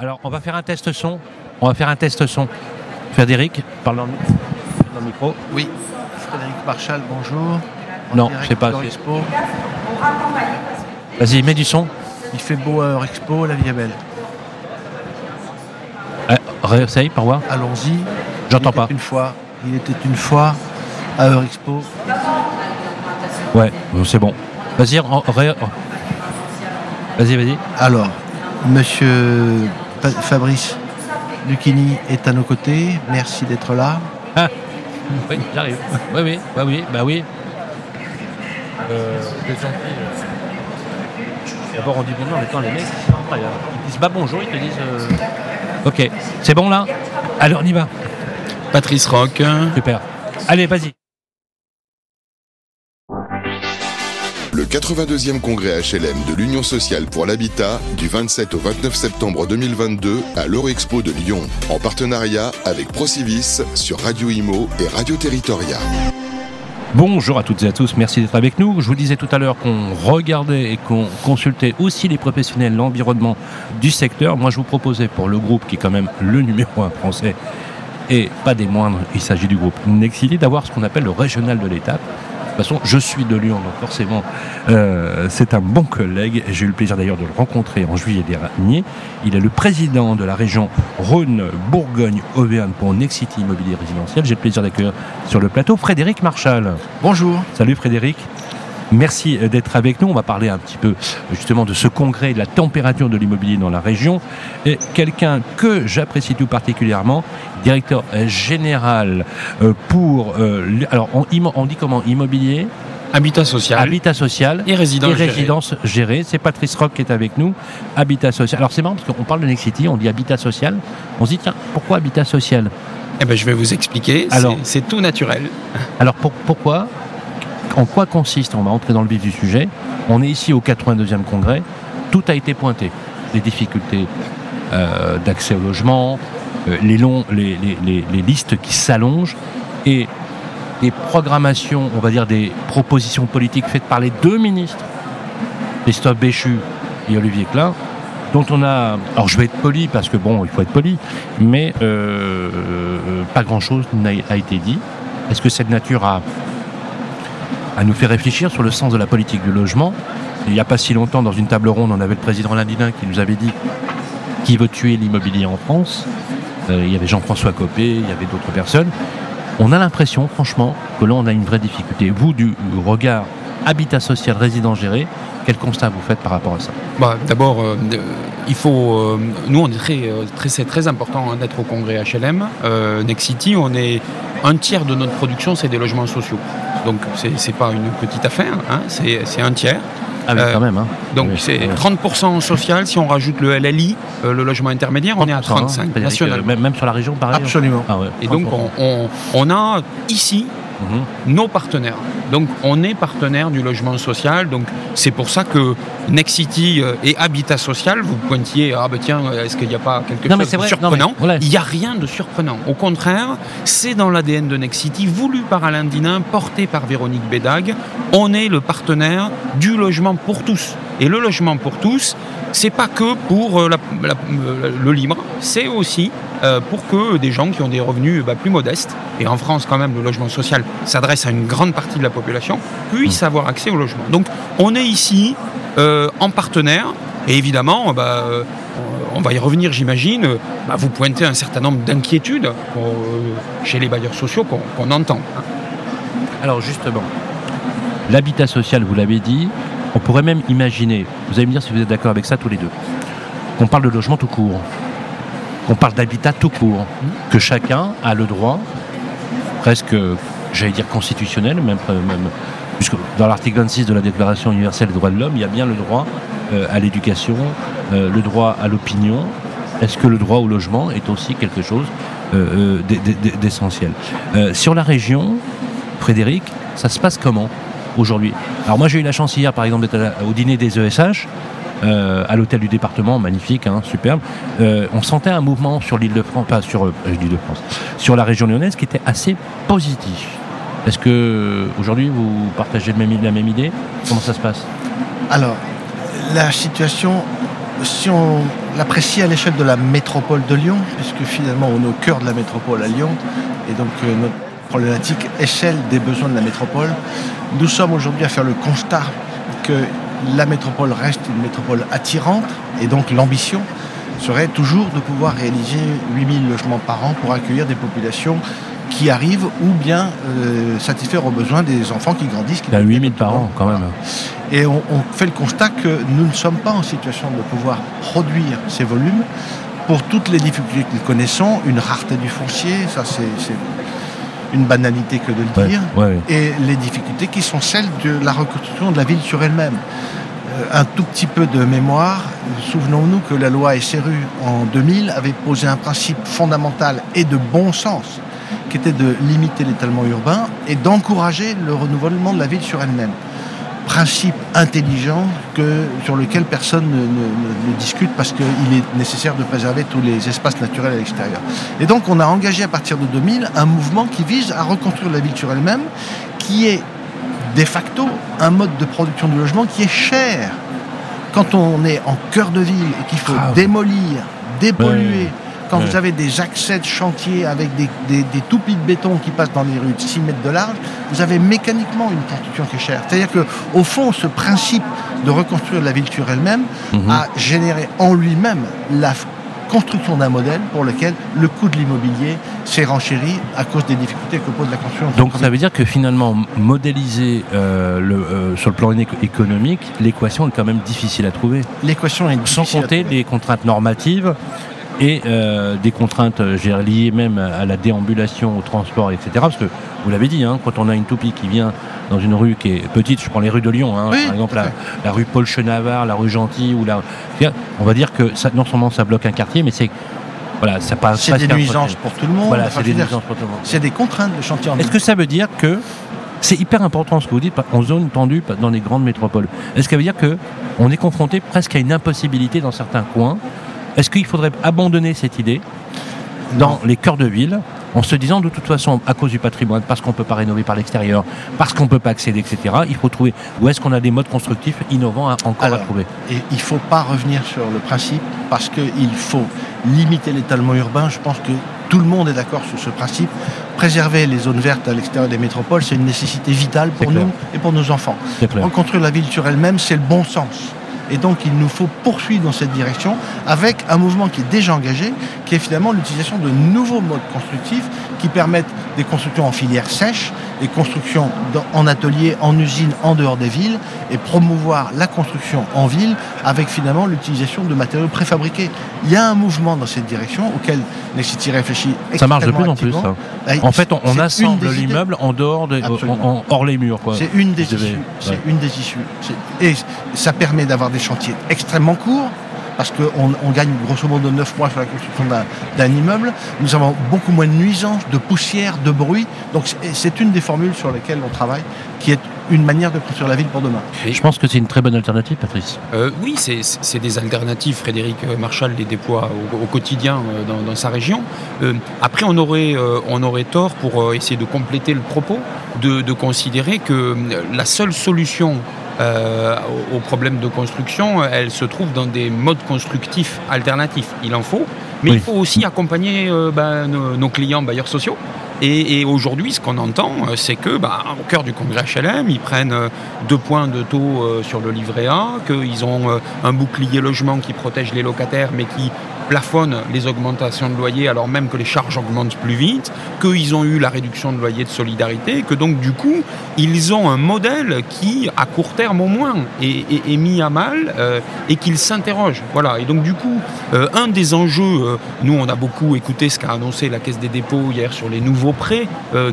Alors, on va faire un test son. On va faire un test son. Frédéric, parle dans le, dans le micro. Oui. Frédéric Marchal, bonjour. Non, direct c'est pas. Expo. Vas-y, mets du son. Il fait beau à Eurexpo, la vie est belle. Euh, réessaye, par voir. Allons-y. J'entends pas. Une fois, il était une fois à Eurexpo. Ouais, c'est bon. Vas-y, Vas-y, vas-y. Alors, monsieur Fabrice Lucchini est à nos côtés. Merci d'être là. Ah, oui, j'arrive. Oui, oui, bah oui, bah oui. Euh, euh, D'abord, on dit bonjour, mais attends, les mecs, c'est incroyable. Ils disent pas bonjour, ils te disent. euh, Ok, c'est bon là? Alors, on y va. Patrice Rock. Super. Allez, vas-y. 82e congrès HLM de l'Union sociale pour l'habitat du 27 au 29 septembre 2022 à l'Eurexpo de Lyon, en partenariat avec Procivis sur Radio Imo et Radio Territoria. Bonjour à toutes et à tous, merci d'être avec nous. Je vous disais tout à l'heure qu'on regardait et qu'on consultait aussi les professionnels, l'environnement du secteur. Moi, je vous proposais pour le groupe qui est quand même le numéro un français et pas des moindres, il s'agit du groupe Nexity, d'avoir ce qu'on appelle le régional de l'étape. De toute façon, je suis de Lyon, donc forcément, euh, c'est un bon collègue. J'ai eu le plaisir d'ailleurs de le rencontrer en juillet dernier. Il est le président de la région Rhône-Bourgogne-Auvergne pour Nexity Immobilier Résidentiel. J'ai le plaisir d'accueillir sur le plateau Frédéric Marchal. Bonjour. Salut Frédéric. Merci euh, d'être avec nous. On va parler un petit peu justement de ce congrès, de la température de l'immobilier dans la région. Et quelqu'un que j'apprécie tout particulièrement, directeur euh, général euh, pour... euh, alors on, dit comment? Immobilier, Habitat social. Habitat social et résidence. et résidence gérée. C'est Patrice Rock qui est avec nous. Habitat social. Alors c'est marrant parce qu'on parle de Nexity, on dit habitat social. On se dit tiens, pourquoi habitat social? Eh ben, je vais vous expliquer. C'est- Alors. C'est tout naturel. Alors pour- pourquoi? En quoi consiste On va entrer dans le vif du sujet. On est ici au 82e congrès. Tout a été pointé. Les difficultés euh, d'accès au logement, euh, les, longs, les, listes qui s'allongent et des programmations, on va dire des propositions politiques faites par les deux ministres, Christophe Béchu et Olivier Klein, dont on a. Alors je vais être poli parce que bon, il faut être poli, mais euh, pas grand-chose n'a été dit. Est-ce que cette nature a, a nous fait réfléchir sur le sens de la politique du logement Il n'y a pas si longtemps, dans une table ronde, on avait le président Landinin qui nous avait dit qui veut tuer l'immobilier en France. Euh, il y avait Jean-François Copé, il y avait d'autres personnes. On a l'impression, franchement, que là, on a une vraie difficulté. Vous, du regard habitat social, résident géré, quel constat vous faites par rapport à ça? Bah, D'abord, euh, euh, il faut. nous, on est très, très, c'est très important hein, d'être au congrès HLM. Next City, on est un tiers de notre production, c'est des logements sociaux. Donc, c'est pas une petite affaire. hein, c'est un tiers. Ah oui, Euh, quand même. Hein. Donc, Oui, c'est oui. 30% en social. Si on rajoute le LLI, euh, le logement intermédiaire, on est à 30%, hein, 35 c'est-à-dire que national. Même, même sur la région, pareil. Absolument. Ah ouais, Et donc, 30%. on, on- on a ici Mhm. nos partenaires. Donc on est partenaire du logement social. Donc c'est pour ça que Next City euh, et Habitat Social, vous pointiez, ah ben tiens, est-ce qu'il n'y a pas quelque Non, chose de vrai, surprenant non, mais- ouais. Il n'y a rien de surprenant. Au contraire, c'est dans l'ADN de Next City, voulu par Alain Dinin, porté par Véronique Bédag. On est le partenaire du logement pour tous. Et le logement pour tous, c'est pas que pour euh, la- la- euh, le libre, c'est aussi pour que des gens qui ont des revenus bah, plus modestes, et en France quand même le logement social s'adresse à une grande partie de la population, puissent avoir accès au logement. Donc on est ici euh, en partenaire, et évidemment, bah, euh, on va y revenir j'imagine, euh, bah, vous pointez un certain nombre d'inquiétudes euh, chez les bailleurs sociaux qu'on qu'on entend. hein. Alors justement, l'habitat social, vous l'avez dit, on pourrait même imaginer, vous allez me dire si vous êtes d'accord avec ça tous les deux, qu'on parle de logement tout court, qu'on parle d'habitat tout court, que chacun a le droit, presque, j'allais dire constitutionnel, même, même puisque dans l'article 26 de la Déclaration universelle des droits de l'homme, il y a bien le droit euh, à l'éducation, euh, le droit à l'opinion. Est-ce que le droit au logement est aussi quelque chose euh, euh, d'e- d'e- d'essentiel? Euh, Sur la région, Frédéric, ça se passe comment aujourd'hui? Alors moi j'ai eu la chance hier par exemple d'être au dîner des ESH, euh, à l'hôtel du département, magnifique, hein, superbe. Euh, on sentait un mouvement sur l'île de France, pas sur euh, l'île de France, sur la région lyonnaise qui était assez positif. Est-ce que aujourd'hui vous partagez la même idée? Comment ça se passe? Alors, la situation, si on l'apprécier à l'échelle de la métropole de Lyon, puisque finalement on est au cœur de la métropole à Lyon, et donc euh, notre problématique est celle des besoins de la métropole. Nous sommes aujourd'hui à faire le constat que la métropole reste une métropole attirante, et donc l'ambition serait toujours de pouvoir réaliser 8000 logements par an pour accueillir des populations qui arrivent ou bien euh, satisfaire aux besoins des enfants qui grandissent. Qui Il y a 8000 par an quand même. Et on, on fait le constat que nous ne sommes pas en situation de pouvoir produire ces volumes pour toutes les difficultés que nous connaissons, une rareté du foncier, ça c'est c'est une banalité que de le Ouais, dire, ouais. et les difficultés qui sont celles de la reconstruction de la ville sur elle-même. Euh, un tout petit peu de mémoire, souvenons-nous que la loi SRU en 2000 avait posé un principe fondamental et de bon sens, qui était de limiter l'étalement urbain et d'encourager le renouvellement de la ville sur elle-même. Principe intelligent que, sur lequel personne ne, ne- ne- ne discute parce qu'il est nécessaire de préserver tous les espaces naturels à l'extérieur. Et donc on a engagé à partir de 2000 un mouvement qui vise à reconstruire la ville sur elle-même, qui est de facto un mode de production de logement qui est cher. Quand on est en cœur de ville et qu'il faut Ah, démolir, dépolluer. Quand Ouais. vous avez des accès de chantier avec des, des, des toupies de béton qui passent dans des rues de 6 mètres de large, vous avez mécaniquement une construction qui est chère. C'est-à-dire que, au fond, ce principe de reconstruire la ville sur elle-même Mhm. a généré en lui-même la construction d'un modèle pour lequel le coût de l'immobilier s'est renchéri à cause des difficultés que pose la construction. Donc ça veut dire que finalement, modéliser euh, le, euh, sur le plan éco- économique, l'équation est quand même difficile à trouver. l'équation est Sans difficile à compter les contraintes normatives et euh, des contraintes euh, liées même à la déambulation, au transport, etc. Parce que vous l'avez dit, hein, quand on a une toupie qui vient dans une rue qui est petite, je prends les rues de Lyon, hein, Oui, par exemple la, rue Paul Chenavard, la rue Gentil, ou la, on va dire que ça, non seulement ça bloque un quartier, mais c'est voilà, ça passe C'est des nuisances pour tout le monde. Voilà, Enfin, c'est des dire, nuisances pour tout le monde. C'est des contraintes de chantier en Est-ce que ça veut dire que c'est hyper important ce que vous dites en zone tendue dans les grandes métropoles Est-ce que ça veut dire que on est confronté presque à une impossibilité dans certains coins Est-ce qu'il faudrait abandonner cette idée dans les cœurs de ville en se disant de toute façon à cause du patrimoine, parce qu'on ne peut pas rénover par l'extérieur, parce qu'on ne peut pas accéder, etc. Il faut trouver où est-ce qu'on a des modes constructifs innovants à- encore Alors, à trouver? Et il ne faut pas revenir sur le principe parce qu'il faut limiter l'étalement urbain. Je pense que tout le monde est d'accord sur ce principe. Préserver les zones vertes à l'extérieur des métropoles, c'est une nécessité vitale pour nous et pour nos enfants. Reconstruire la ville sur elle-même, c'est le bon sens. Et donc, il nous faut poursuivre dans cette direction avec un mouvement qui est déjà engagé, qui est finalement l'utilisation de nouveaux modes constructifs qui permettent des constructions en filière sèche, des constructions dans- en atelier, en usine, en dehors des villes, et promouvoir la construction en ville avec finalement l'utilisation de matériaux préfabriqués. Il y a un mouvement dans cette direction auquel Nexity réfléchit Ça marche de plus en plus. ça. Et En fait, on, assemble l'immeuble en dehors, de, en- en- hors les murs. C'est une des issues. C'est ouais. une des issues. Et ça permet d'avoir des chantiers extrêmement courts, parce qu'on on gagne grosso modo 9 mois sur la construction d'un- immeuble. Nous avons beaucoup moins de nuisances, de poussière, de bruit. Donc c'est- une des formules sur lesquelles on travaille, qui est une manière de construire la ville pour demain. Je pense que c'est une très bonne alternative, Patrice. Euh, oui, c'est- des alternatives. Frédéric Marchal les déploie au, au quotidien euh, dans, dans sa région. Euh, après, on aurait, euh, on aurait tort pour euh, essayer de compléter le propos, de, de considérer que la seule solution euh, au, au problème de construction, elle se trouve dans des modes constructifs alternatifs. Il en faut, mais Oui. il faut aussi accompagner euh, ben, nos, nos clients bailleurs sociaux. Et, et aujourd'hui, ce qu'on entend, euh, c'est que, bah, au cœur du congrès HLM, ils prennent deux points de taux euh, sur le livret A, qu'ils ont un bouclier logement qui protège les locataires, mais qui plafonne les augmentations de loyer alors même que les charges augmentent plus vite, qu'ils ont eu la réduction de loyer de solidarité, que donc du coup, ils ont un modèle qui, à court terme au moins, est, mis à mal euh, et qu'ils s'interrogent. Voilà. Et donc du coup, euh, un des enjeux, euh, nous on a beaucoup écouté ce qu'a annoncé la Caisse des dépôts hier sur les nouveaux prêts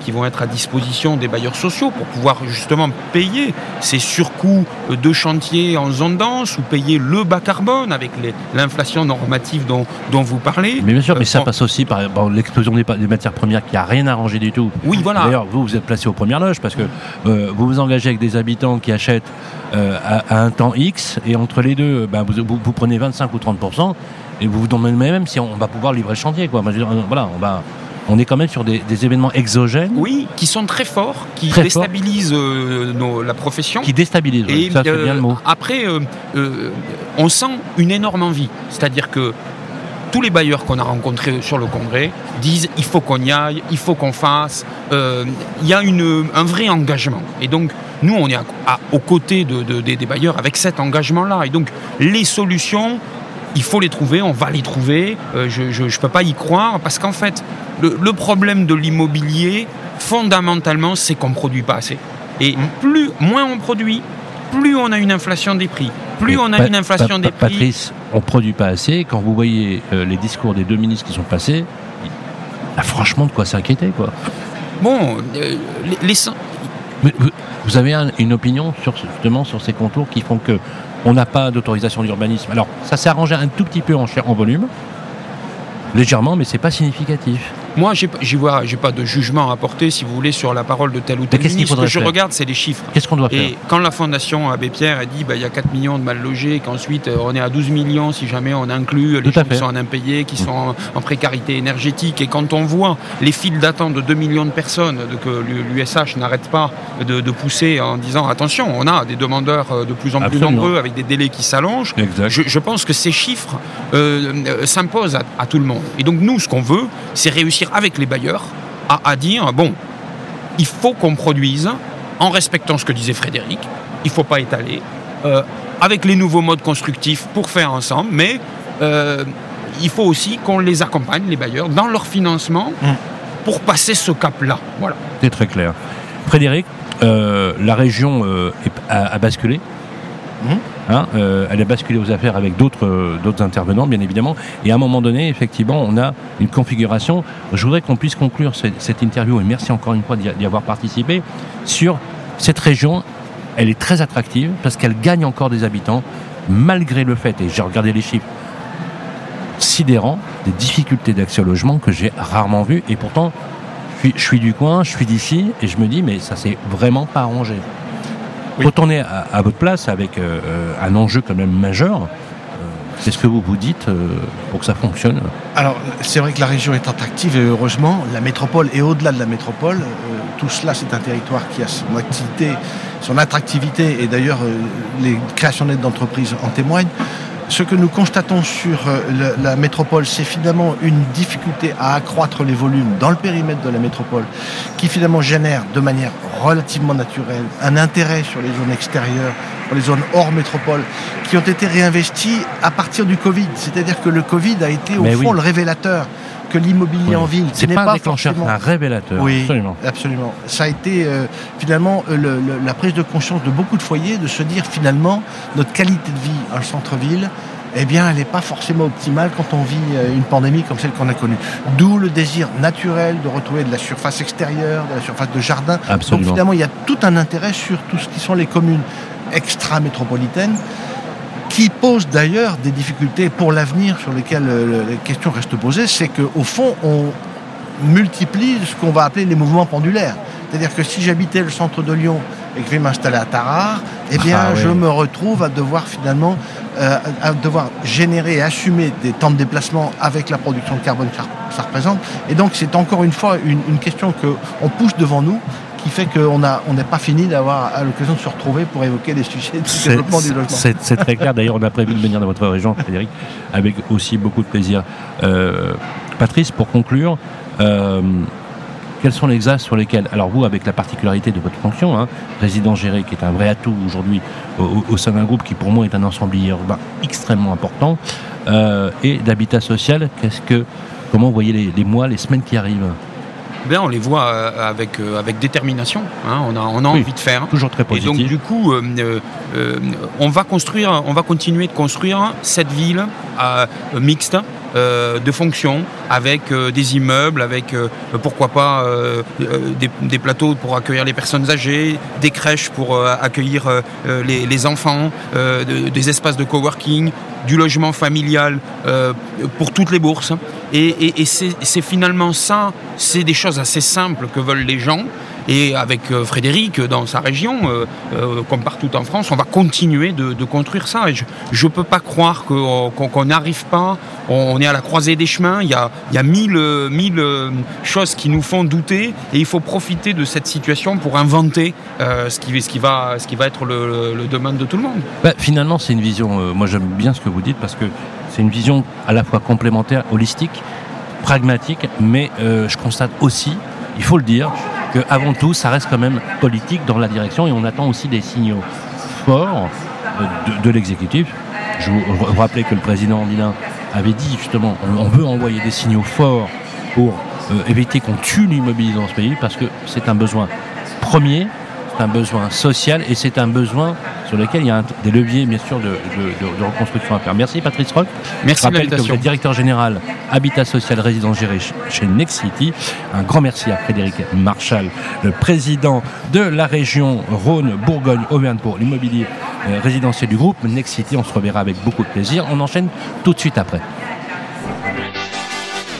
qui vont être à disposition des bailleurs sociaux pour pouvoir justement payer ces surcoûts de chantier en zone dense ou payer le bas carbone avec l'inflation normative dont, dont vous parlez. Mais bien sûr, mais ça Euh, passe aussi par bon, l'explosion des, matières premières qui a rien arrangé du tout. Oui, voilà. D'ailleurs, vous, vous êtes placé aux premières loges parce que euh, vous vous engagez avec des habitants qui achètent euh, à, à un temps X et entre les deux, ben, vous, vous- vous prenez 25 ou 30% et vous vous demandez même si on va pouvoir livrer le chantier. Quoi. Euh, voilà, on va, on est quand même sur des, événements exogènes. Oui, qui sont très forts, qui déstabilisent la profession. Qui déstabilisent, et, ça c'est bien le mot. Après, on sent une énorme envie. C'est-à-dire que tous les bailleurs qu'on a rencontrés sur le congrès disent il faut qu'on y aille, il faut qu'on fasse. il y a une, un vrai engagement. Et donc, nous, on est aux côtés des bailleurs avec cet engagement-là. Et donc, les solutions, il faut les trouver, on va les trouver. Euh, je ne peux pas y croire parce qu'en fait, le, problème de l'immobilier, fondamentalement, c'est qu'on ne produit pas assez. Et mm. plus, moins on produit, plus on a une inflation des prix. Plus on a une inflation des prix. Patrice, on ne produit pas assez. Quand vous voyez euh, les discours des deux ministres qui sont passés, il y a franchement de quoi s'inquiéter. quoi. Bon, euh, les, vous, avez une opinion sur, justement sur ces contours qui font que on n'a pas d'autorisation d'urbanisme. Alors, ça s'est arrangé un tout petit peu en, en volume, légèrement, mais c'est pas significatif. Moi, j'ai vois, j'ai pas de jugement à porter, si vous voulez, sur la parole de tel ou tel ministre. Ce que je regarde, c'est les chiffres. Qu'est-ce qu'on doit faire Et quand la Fondation Abbé Pierre a dit, bah, il y a 4 millions de mal logés, qu'ensuite euh, on est à 12 millions si jamais on inclut les gens qui sont en impayés, qui sont en, précarité énergétique, et quand on voit les files d'attente de 2 millions de personnes que l'USH n'arrête pas de, pousser en disant, attention, on a des demandeurs euh, de plus en plus nombreux avec des délais qui s'allongent. Je, pense que ces chiffres euh, s'imposent à tout le monde. Et donc nous, ce qu'on veut, c'est réussir avec les bailleurs à, dire bon, il faut qu'on produise en respectant ce que disait Frédéric, il ne faut pas étaler, euh, avec les nouveaux modes constructifs pour faire ensemble, mais euh, il faut aussi qu'on les accompagne, les bailleurs, dans leur financement mmh. pour passer ce cap-là. Voilà. C'est très clair. Frédéric, euh, la région a, basculé. Mmh. Hein, euh, elle a basculé aux affaires avec euh, d'autres intervenants, bien évidemment. Et à un moment donné, effectivement, on a une configuration. Je voudrais qu'on puisse conclure cette, interview, et merci encore une fois d'y avoir participé, sur cette région. Elle est très attractive parce qu'elle gagne encore des habitants, malgré le fait, et j'ai regardé les chiffres, sidérants, des difficultés d'accès au logement que j'ai rarement vues. Et pourtant, je suis du coin, je suis d'ici, et je me dis, mais ça s'est vraiment pas arrangé. Quand on est à, votre place avec euh, euh, un enjeu quand même majeur, euh, c'est ce que vous vous dites pour que ça fonctionne. Alors, c'est vrai que la région est attractive et heureusement, la métropole et au-delà de la métropole, tout cela, c'est un territoire qui a son activité, son attractivité et d'ailleurs, les créations d'entreprises en témoignent ce que nous constatons sur euh, la métropole, c'est finalement une difficulté à accroître les volumes dans le périmètre de la métropole, qui finalement génère de manière relativement naturelle un intérêt sur les zones extérieures, sur les zones hors métropole, qui ont été réinvesties à partir du Covid. C'est-à-dire que le Covid a été au fond le révélateur que l'immobilier en ville. Ce n'est pas, un déclencheur, un révélateur. Oui, absolument. absolument. Ça a été euh, finalement euh, la prise de conscience de beaucoup de foyers de se dire finalement notre qualité de vie en centre-ville. Eh bien, elle n'est pas forcément optimale quand on vit euh, une pandémie comme celle qu'on a connue. D'où le désir naturel de retrouver de la surface extérieure, de la surface de jardin. Absolument. Donc finalement, il y a tout un intérêt sur tout ce qui sont les communes extra-métropolitaines qui pose d'ailleurs des difficultés pour l'avenir sur lesquelles euh, les questions restent posées, c'est qu'au fond, on multiplie ce qu'on va appeler les mouvements pendulaires. C'est-à-dire que si j'habitais le centre de Lyon et que je vais m'installer à Tarare, eh bien, ah je me retrouve à devoir finalement euh, à devoir générer et assumer des temps de déplacement avec la production de carbone que ça représente. Et donc, c'est encore une fois une, une question qu'on pousse devant nous qui fait qu'on on n'est pas fini d'avoir l'occasion de se retrouver pour évoquer des sujets de développement du logement. C'est très clair. D'ailleurs, on a prévu de venir dans votre région, Frédéric, avec aussi beaucoup de plaisir. Euh, Patrice, pour conclure, euh, quels sont les axes sur lesquels, alors vous, avec la particularité de votre fonction, hein, président géré, qui est un vrai atout aujourd'hui au, sein d'un groupe qui pour moi est un ensemblier urbain extrêmement important, euh, et d'habitat social, qu'est-ce que, comment vous voyez les, les mois, les semaines qui arrivent? On les voit euh, avec, euh, avec détermination. Hein. on a, on a envie de faire. Toujours très positif. Et donc, du coup, euh, on va construire, on va continuer de construire cette ville mixte. de fonction avec des immeubles, avec pourquoi pas des, plateaux pour accueillir les personnes âgées, des crèches pour accueillir les, enfants, des espaces de coworking, du logement familial pour toutes les bourses. Et, c'est finalement ça, c'est des choses assez simples que veulent les gens. Et avec Frédéric, dans sa région, comme partout en France, on va continuer de, construire ça. Et je ne peux pas croire qu'on n'arrive pas, on, est à la croisée des chemins, il y a, mille, choses qui nous font douter et il faut profiter de cette situation pour inventer ce, qui, va, être le, le de tout le monde. Bah, finalement, c'est une vision, moi j'aime bien ce que vous dites parce que c'est une vision à la fois complémentaire, holistique, pragmatique, mais euh, je constate aussi, il faut le dire, qu'avant tout, ça reste quand même politique dans la direction et on attend aussi des signaux forts euh, de, l'exécutif. Je vous, rappelais que le président Andinin avait dit justement, on, veut envoyer des signaux forts pour euh, éviter qu'on tue l'immobilier dans ce pays parce que c'est un besoin premier c'est un besoin social et c'est un besoin sur lequel il y a des leviers, bien sûr, de, reconstruction à faire. Merci Patrice Rock. Merci Je rappelle que vous êtes directeur général Habitat Social Résidence géré chez Next City. Un grand merci à Frédéric Marchal, le président de la région Rhône-Bourgogne-Auvergne pour l'immobilier euh, résidentiel du groupe Next City. On se reverra avec beaucoup de plaisir. On enchaîne tout de suite après.